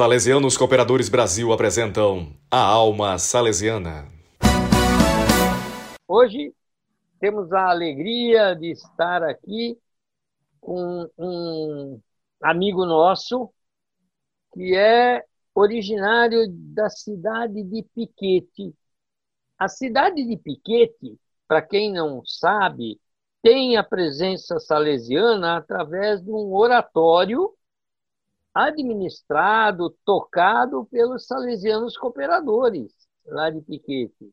Salesianos Cooperadores Brasil apresentam a Alma Salesiana. Hoje temos a alegria de estar aqui com um amigo nosso que é originário da cidade de Piquete. A cidade de Piquete, para quem não sabe, tem a presença salesiana através de um oratório administrado, tocado pelos salesianos cooperadores lá de Piquete.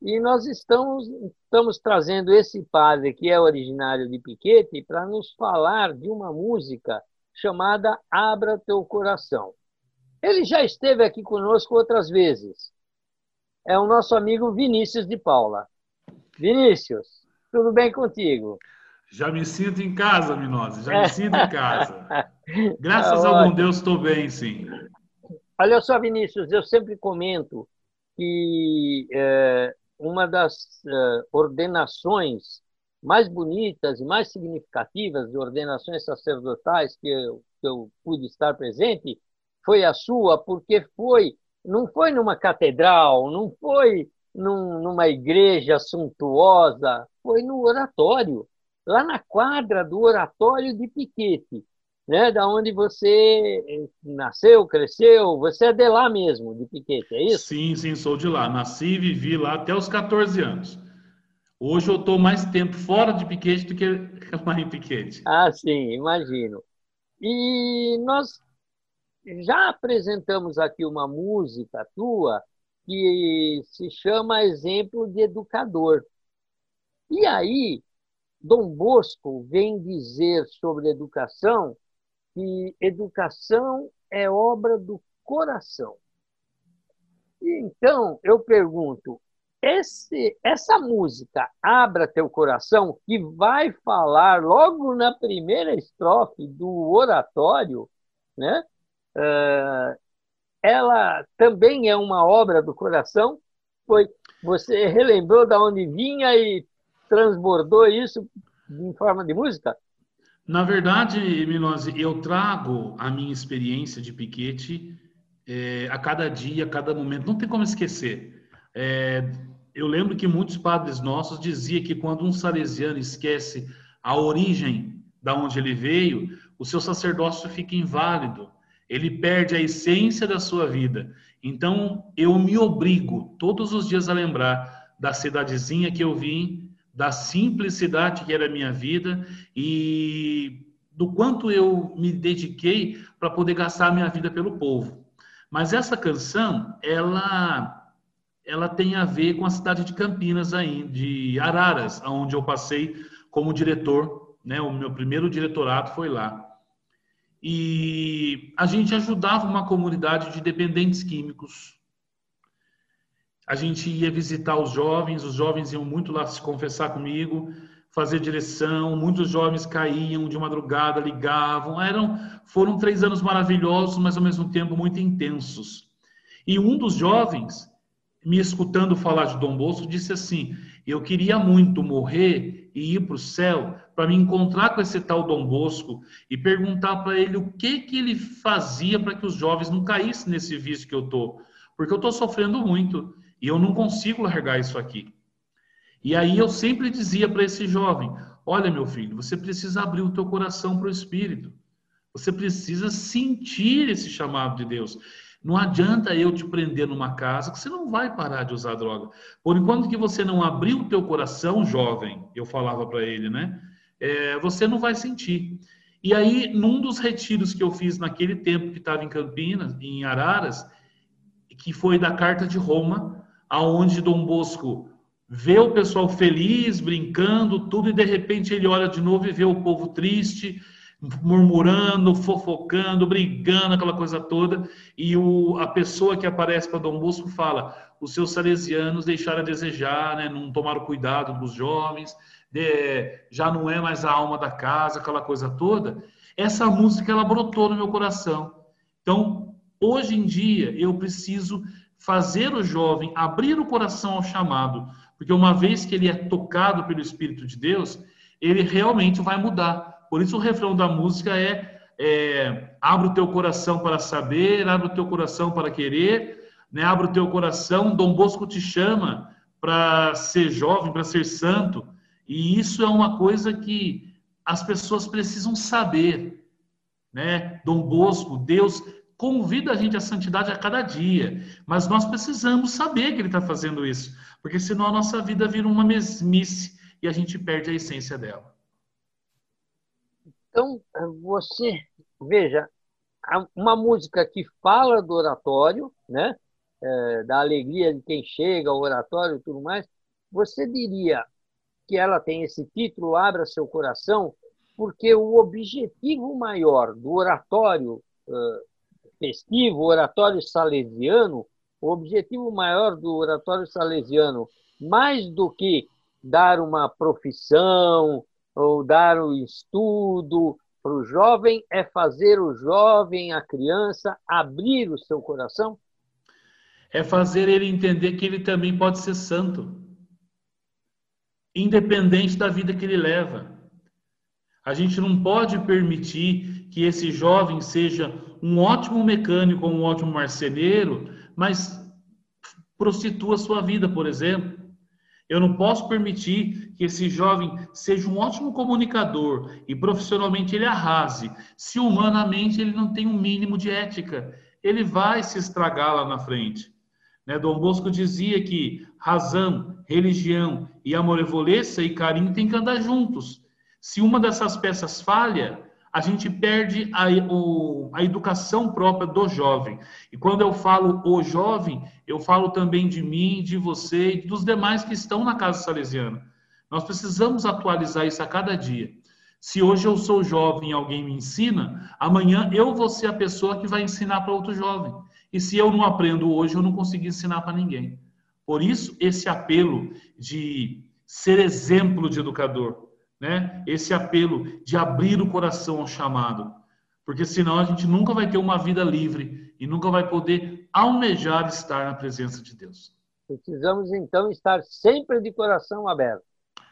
E nós estamos, estamos trazendo esse padre, que é originário de Piquete, para nos falar de uma música chamada Abra Teu Coração. Ele já esteve aqui conosco outras vezes. É o nosso amigo Vinícius de Paula. Vinícius, tudo bem contigo? Já me sinto em casa, Minose, já me sinto em casa. Graças a bom Deus estou bem, sim. Olha só, Vinícius, eu sempre comento que é, uma das é, ordenações mais bonitas e mais significativas de ordenações sacerdotais que eu, que eu pude estar presente foi a sua, porque foi não foi numa catedral, não foi num, numa igreja suntuosa, foi no oratório, lá na quadra do oratório de Piquete, né, da onde você eh, nasceu, cresceu, você é de lá mesmo, de Piquete, é isso? Sim, sim, sou de lá. Nasci e vivi lá até os 14 anos. Hoje eu estou mais tempo fora de Piquete do que lá em Piquete. Ah, sim, imagino. E nós já apresentamos aqui uma música tua que se chama Exemplo de Educador. E aí, Dom Bosco vem dizer sobre educação que educação é obra do coração. E então, eu pergunto, esse, essa música, Abra Teu Coração, que vai falar logo na primeira estrofe do oratório, né? Uh, ela também é uma obra do coração. Foi você relembrou da onde vinha e transbordou isso em forma de música? Na verdade, Milose, eu trago a minha experiência de piquete é, a cada dia, a cada momento. Não tem como esquecer. É, eu lembro que muitos padres nossos diziam que quando um salesiano esquece a origem da onde ele veio, o seu sacerdócio fica inválido ele perde a essência da sua vida. Então, eu me obrigo todos os dias a lembrar da cidadezinha que eu vim, da simplicidade que era a minha vida e do quanto eu me dediquei para poder gastar a minha vida pelo povo. Mas essa canção, ela ela tem a ver com a cidade de Campinas aí, de Araras, onde eu passei como diretor, né? O meu primeiro diretorato foi lá e a gente ajudava uma comunidade de dependentes químicos. A gente ia visitar os jovens, os jovens iam muito lá se confessar comigo, fazer direção, muitos jovens caíam de madrugada, ligavam. Eram, foram três anos maravilhosos, mas ao mesmo tempo muito intensos. E um dos jovens, me escutando falar de Dom Bosco, disse assim: Eu queria muito morrer e ir para o céu para me encontrar com esse tal Dom Bosco e perguntar para ele o que que ele fazia para que os jovens não caíssem nesse vício que eu tô, porque eu tô sofrendo muito e eu não consigo largar isso aqui. E aí eu sempre dizia para esse jovem: Olha, meu filho, você precisa abrir o teu coração para o Espírito. Você precisa sentir esse chamado de Deus. Não adianta eu te prender numa casa que você não vai parar de usar droga. Por enquanto que você não abrir o teu coração, jovem, eu falava para ele, né? É, você não vai sentir. E aí, num dos retiros que eu fiz naquele tempo que estava em Campinas, em Araras, que foi da Carta de Roma, aonde Dom Bosco vê o pessoal feliz, brincando, tudo, e de repente ele olha de novo e vê o povo triste, murmurando, fofocando, brigando, aquela coisa toda, e o, a pessoa que aparece para Dom Bosco fala: os seus salesianos deixaram a desejar, né, não tomaram cuidado dos jovens, de, já não é mais a alma da casa, aquela coisa toda. Essa música ela brotou no meu coração. Então, hoje em dia, eu preciso fazer o jovem abrir o coração ao chamado, porque uma vez que ele é tocado pelo Espírito de Deus, ele realmente vai mudar por isso o refrão da música é, é, abre o teu coração para saber, abre o teu coração para querer, né? abre o teu coração. Dom Bosco te chama para ser jovem, para ser santo, e isso é uma coisa que as pessoas precisam saber, né? Dom Bosco, Deus convida a gente à santidade a cada dia, mas nós precisamos saber que Ele está fazendo isso, porque senão a nossa vida vira uma mesmice e a gente perde a essência dela. Então, você, veja, uma música que fala do oratório, né? É, da alegria de quem chega ao oratório e tudo mais, você diria que ela tem esse título, Abra Seu Coração, porque o objetivo maior do oratório uh, festivo, oratório salesiano, o objetivo maior do oratório salesiano, mais do que dar uma profissão ou dar o um estudo para o jovem, é fazer o jovem, a criança, abrir o seu coração? É fazer ele entender que ele também pode ser santo, independente da vida que ele leva. A gente não pode permitir que esse jovem seja um ótimo mecânico um ótimo marceneiro, mas prostitua sua vida, por exemplo. Eu não posso permitir que esse jovem seja um ótimo comunicador e profissionalmente ele arrase, se humanamente ele não tem um mínimo de ética. Ele vai se estragar lá na frente. Né? Dom Bosco dizia que razão, religião e amorevolência e carinho têm que andar juntos. Se uma dessas peças falha, a gente perde a, o, a educação própria do jovem. E quando eu falo o jovem, eu falo também de mim, de você e dos demais que estão na casa salesiana. Nós precisamos atualizar isso a cada dia. Se hoje eu sou jovem e alguém me ensina, amanhã eu vou ser a pessoa que vai ensinar para outro jovem. E se eu não aprendo hoje, eu não consigo ensinar para ninguém. Por isso, esse apelo de ser exemplo de educador né, esse apelo de abrir o coração ao chamado, porque senão a gente nunca vai ter uma vida livre e nunca vai poder almejar estar na presença de Deus. Precisamos então estar sempre de coração aberto.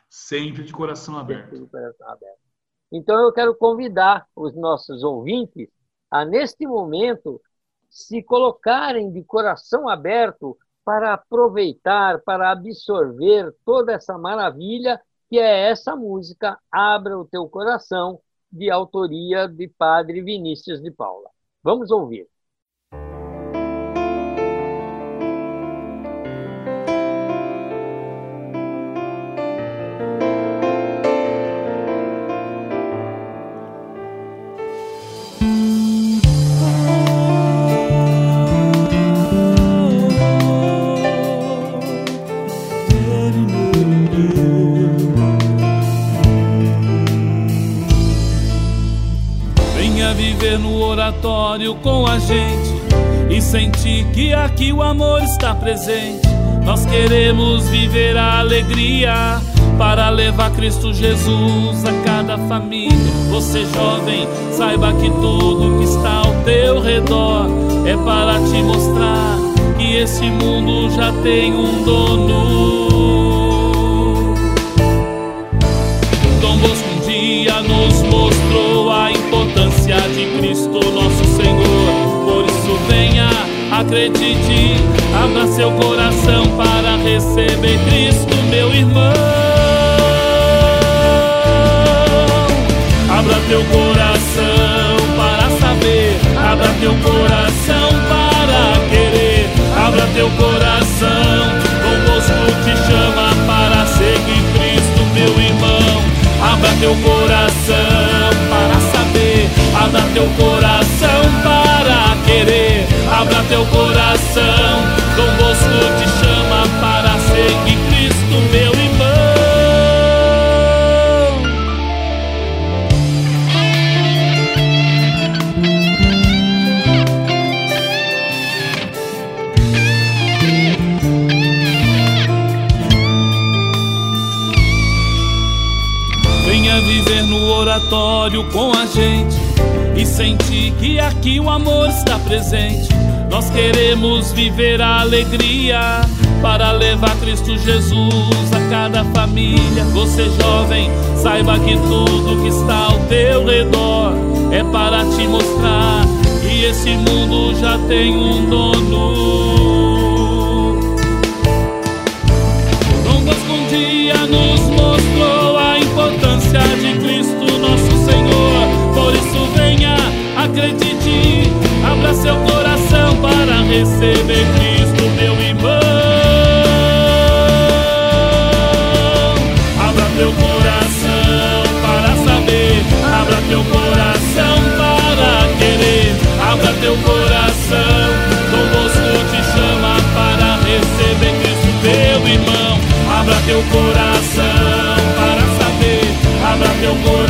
Sempre de coração aberto. De coração aberto. Então eu quero convidar os nossos ouvintes a neste momento se colocarem de coração aberto para aproveitar, para absorver toda essa maravilha que é essa música Abra o Teu Coração, de autoria de Padre Vinícius de Paula. Vamos ouvir. Oratório com a gente e sentir que aqui o amor está presente. Nós queremos viver a alegria para levar Cristo Jesus a cada família. Você jovem, saiba que tudo que está ao teu redor é para te mostrar que esse mundo já tem um dono. Dom Bosco um dia nos mostrou acredite, abra seu coração para receber Cristo, meu irmão. Abra teu coração para saber, abra teu coração para querer, abra teu coração. Com Bosco te chama para seguir Cristo, meu irmão. Abra teu coração para saber, abra teu coração para abra teu coração. Dom Bosco te chama para seguir Cristo, meu oratório com a gente e sentir que aqui o amor está presente. Nós queremos viver a alegria para levar Cristo Jesus a cada família. Você jovem, saiba que tudo que está ao teu redor é para te mostrar que esse mundo já tem um dono. Receber Cristo, meu irmão. Abra teu coração para saber, abra teu coração para querer, abra teu coração. Dom Bosco te chama para receber Cristo, teu irmão. Abra teu coração para saber, abra teu coração